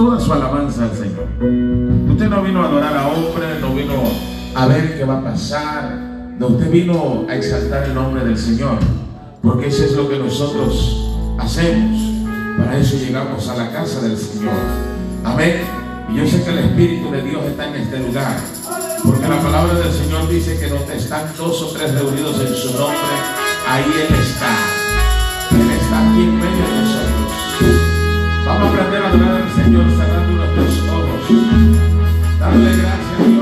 toda su alabanza al Señor. Usted no vino a adorar a hombres, no vino a ver qué va a pasar. No, usted vino a exaltar el nombre del Señor, porque eso es lo que nosotros hacemos. Para eso llegamos a la casa del Señor. Amén. Y yo sé que el Espíritu de Dios está en este lugar. Porque la palabra del Señor dice que donde están dos o tres reunidos en su nombre, ahí Él está. Él está aquí en medio de nosotros. Vamos a aprender adorar Señor cerrando nuestros ojos. Darle gracias a Dios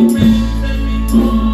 tormenta en mi.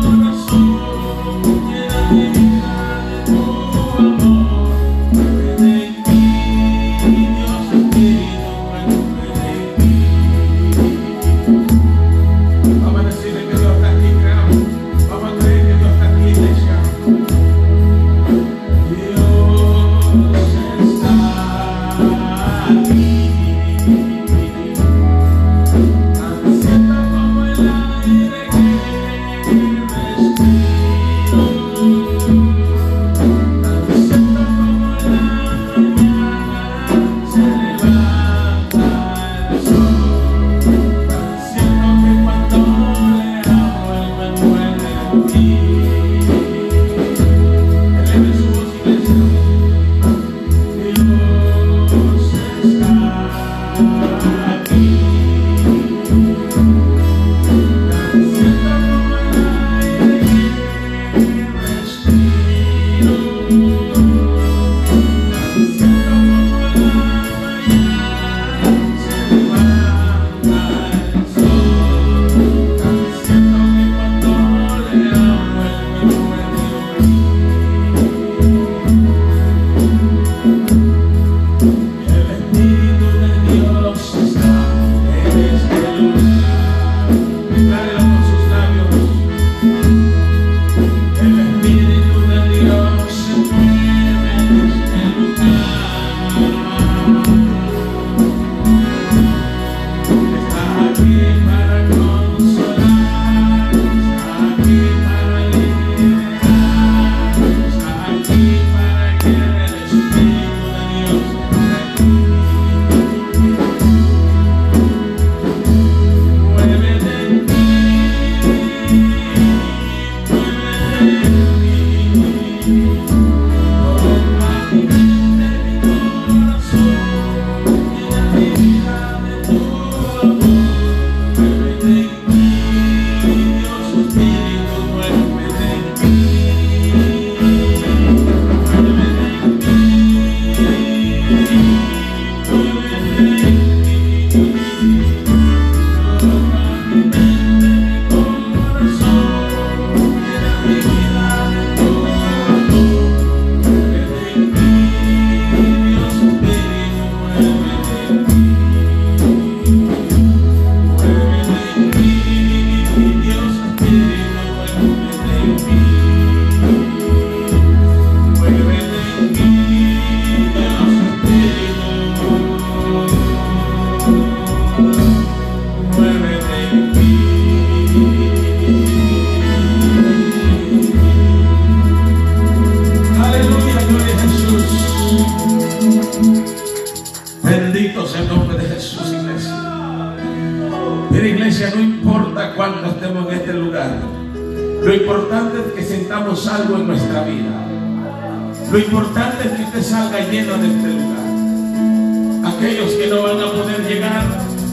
Lo importante es que usted salga lleno de este lugar. Aquellos que no van a poder llegar,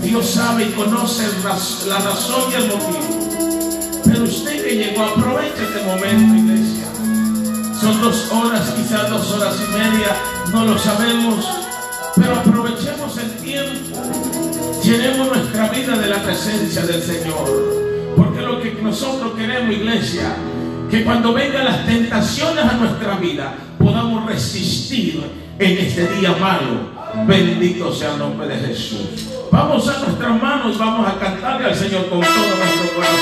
Dios sabe y conoce la razón y el motivo. Pero usted que llegó, aproveche este momento, iglesia. Son dos horas, quizás dos horas y media, no lo sabemos. Pero aprovechemos el tiempo. Llenemos nuestra vida de la presencia del Señor. Porque lo que nosotros queremos, iglesia, que cuando vengan las tentaciones a nuestra vida, resistir en este día malo. Bendito sea el nombre de Jesús. Vamos a nuestras manos, vamos a cantarle al Señor con todo nuestro corazón.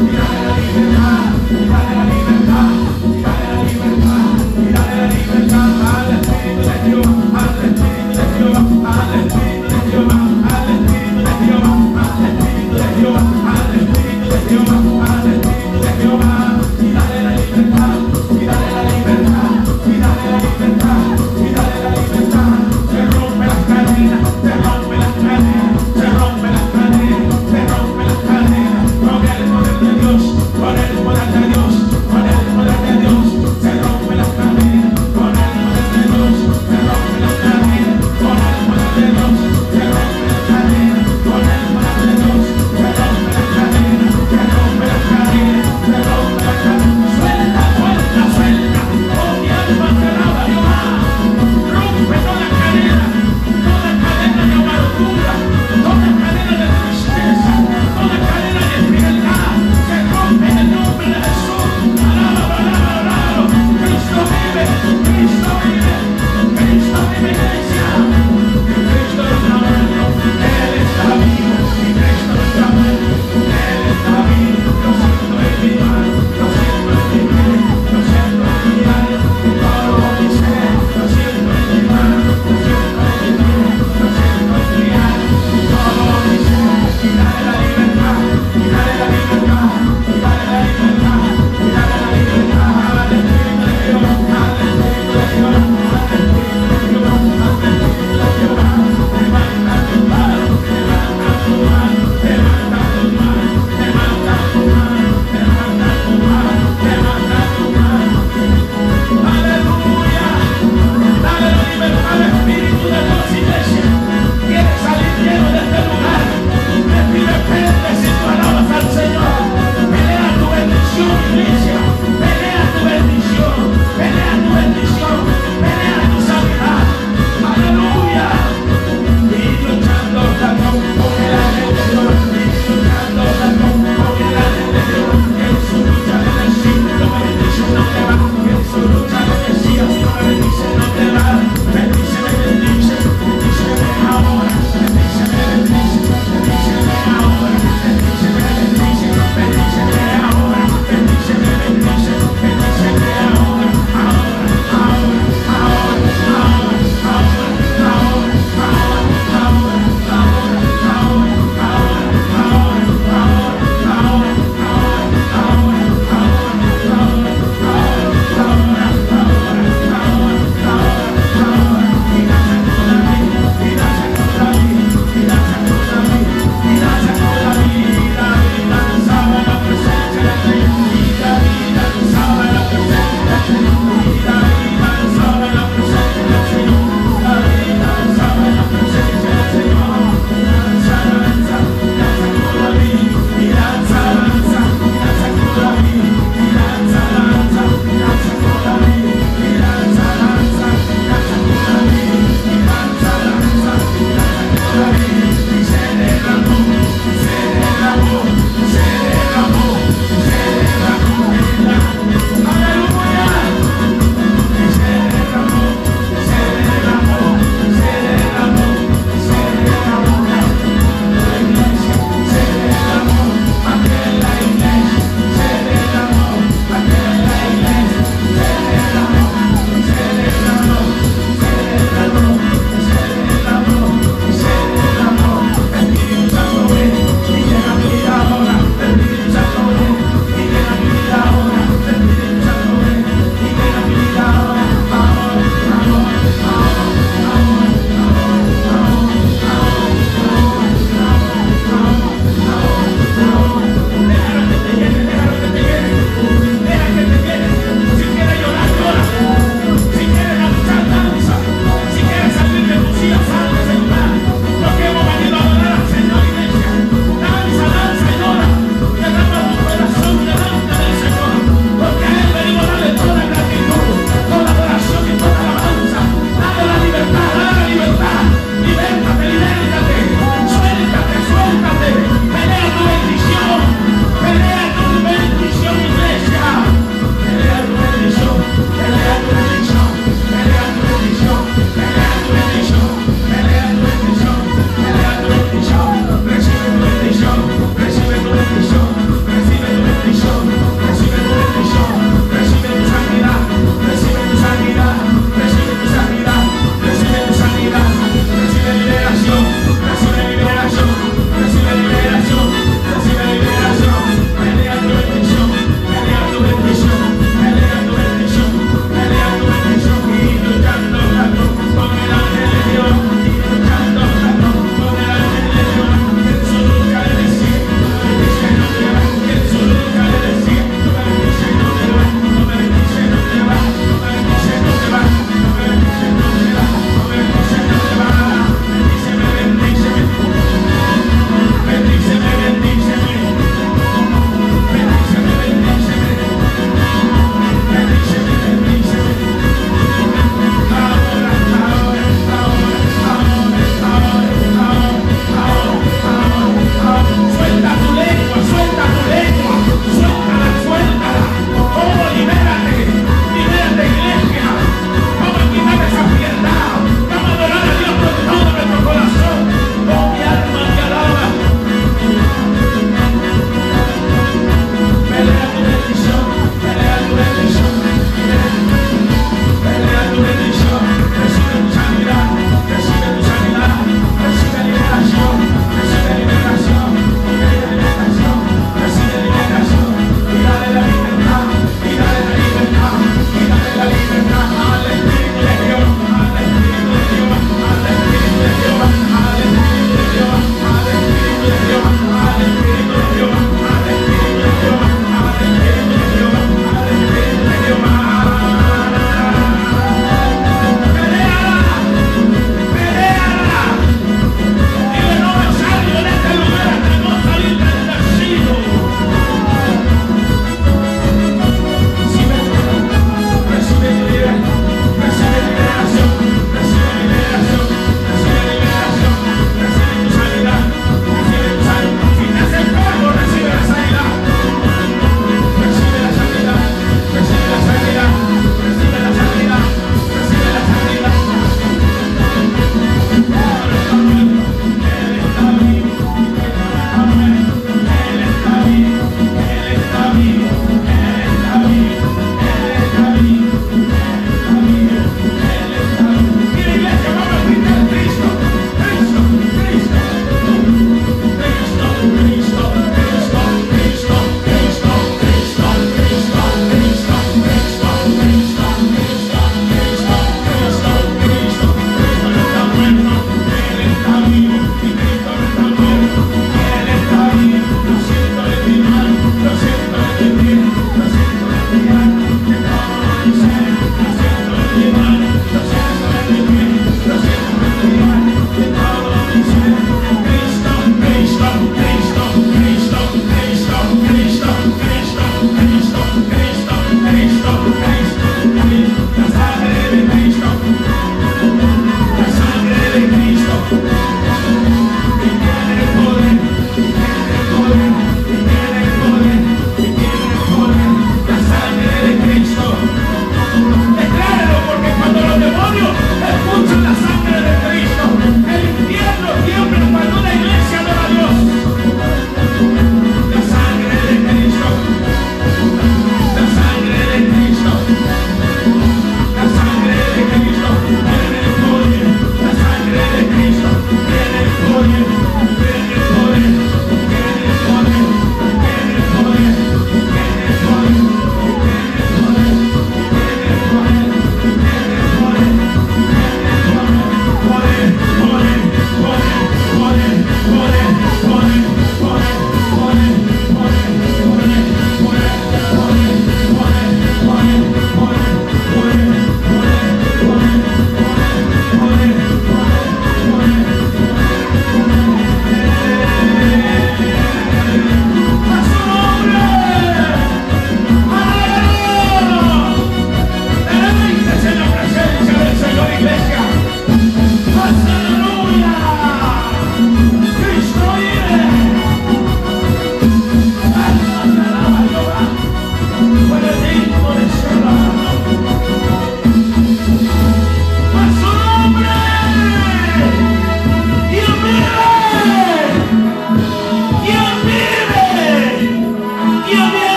Yeah.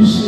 you.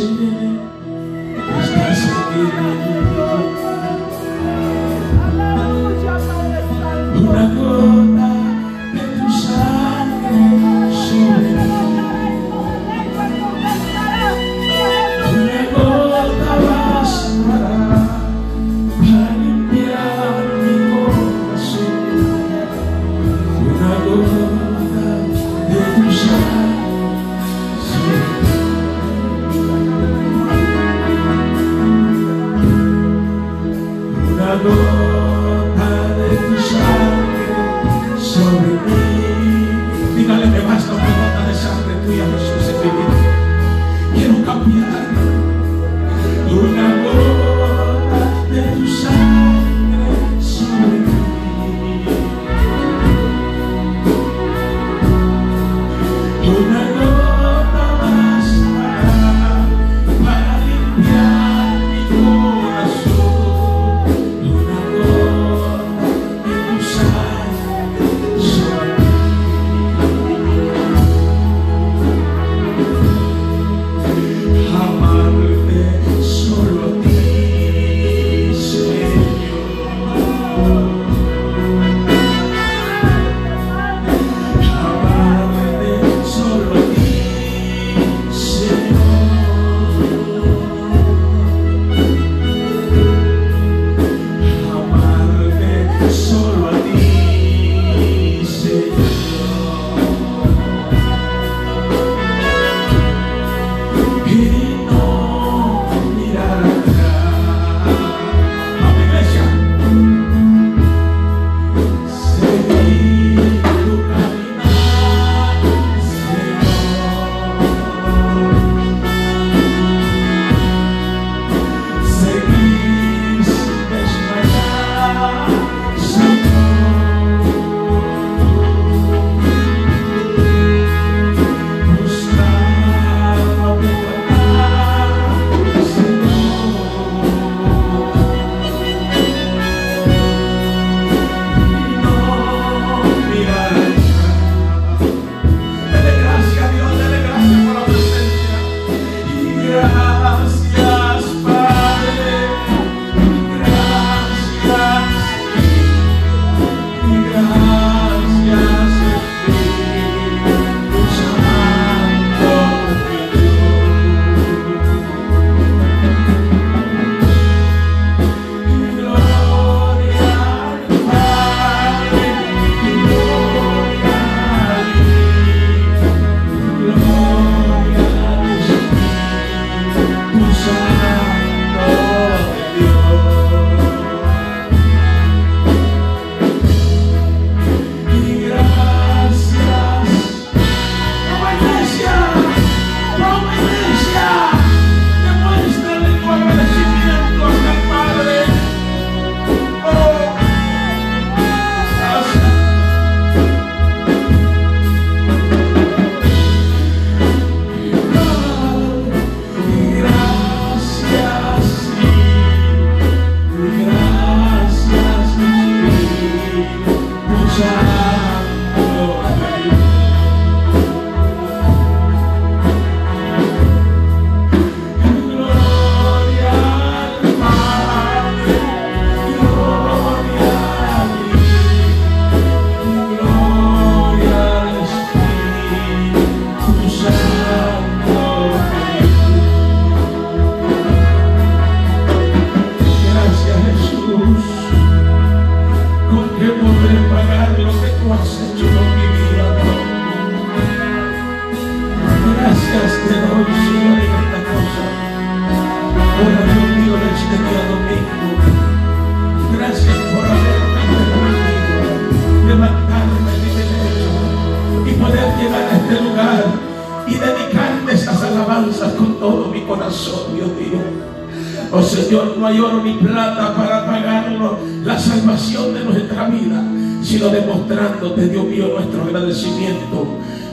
Oro ni plata para pagarlo la salvación de nuestra vida, sino demostrándote, Dios mío, nuestro agradecimiento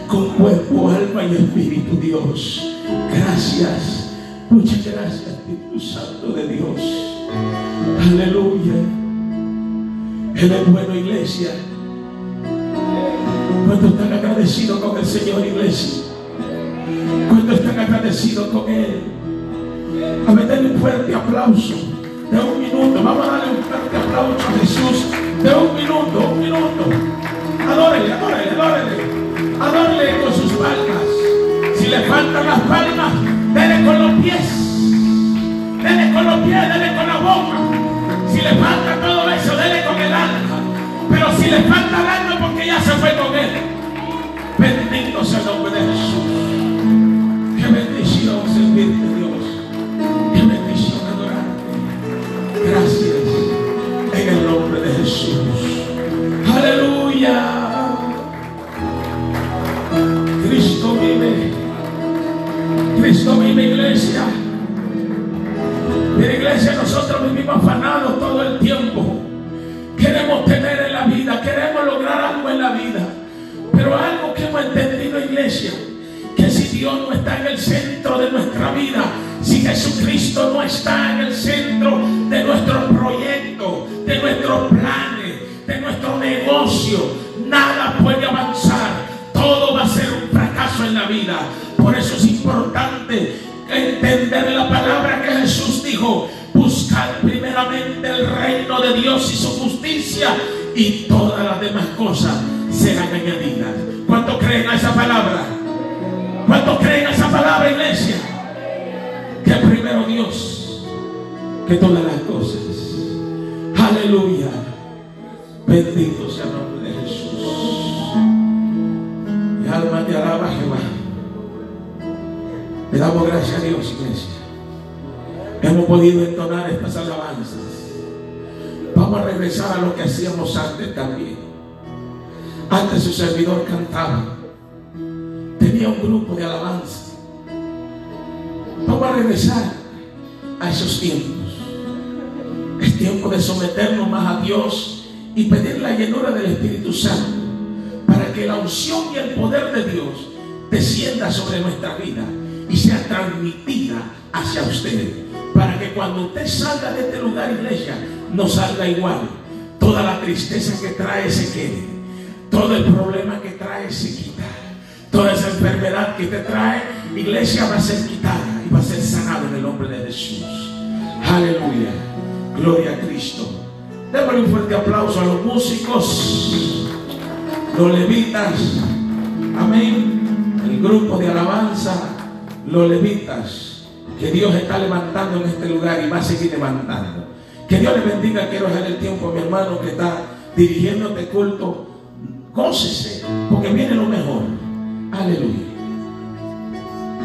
con cuerpo, alma y espíritu, Dios. Gracias, muchas gracias, Espíritu Santo de Dios. Aleluya. Él es bueno, iglesia. ¿Cuántos están agradecidos con el Señor, iglesia? ¿Cuántos están agradecidos con Él? A meterle un fuerte aplauso minuto. Vamos a darle un fuerte aplauso a Jesús de un minuto, un minuto. Adórele, adórele, adórele. Adórele con sus palmas. Si le faltan las palmas, dele con los pies. Dele con los pies, dele con la boca. Si le falta todo eso, dele con el alma. Pero si le falta el alma, porque ya se fue con él. Bendito sea el nombre de Jesús. Qué bendición servirte, Dios. Cristo vive. Cristo vive, iglesia. Mira, iglesia, nosotros vivimos afanados todo el tiempo. Queremos tener en la vida, queremos lograr algo en la vida. Pero algo que hemos entendido, iglesia, que si Dios no está en el centro de nuestra vida, si Jesucristo no está en el centro de nuestro proyecto, de nuestro nada puede avanzar. Todo va a ser un fracaso en la vida. Por eso es importante entender la palabra que Jesús dijo. Buscar primeramente el reino de Dios y su justicia y todas las demás cosas serán añadidas. ¿Cuánto creen a esa palabra? ¿Cuánto creen a esa palabra, iglesia? Que primero Dios que todas las cosas. Aleluya. Bendito sea el nombre de Jesús. Mi alma te alaba, Jehová. Le damos gracias a Dios, iglesia. Hemos podido entonar estas alabanzas. Vamos a regresar a lo que hacíamos antes también. Antes su servidor cantaba. Tenía un grupo de alabanza. Vamos a regresar a esos tiempos. Es tiempo de someternos más a Dios y pedir la llenura del Espíritu Santo para que la unción y el poder de Dios descienda sobre nuestra vida y sea transmitida hacia usted. Para que cuando usted salga de este lugar, iglesia, no salga igual. Toda la tristeza que trae se quede. Todo el problema que trae se quita. Toda esa enfermedad que te trae, iglesia, va a ser quitada y va a ser sanada en el nombre de Jesús. Aleluya. Gloria a Cristo. Démosle un fuerte aplauso a los músicos, los levitas. Amén. El grupo de alabanza, los levitas que Dios está levantando en este lugar y va a seguir levantando. Que Dios le bendiga. Quiero dejar el tiempo a mi hermano que está dirigiendo este culto. Gócese, porque viene lo mejor. Aleluya.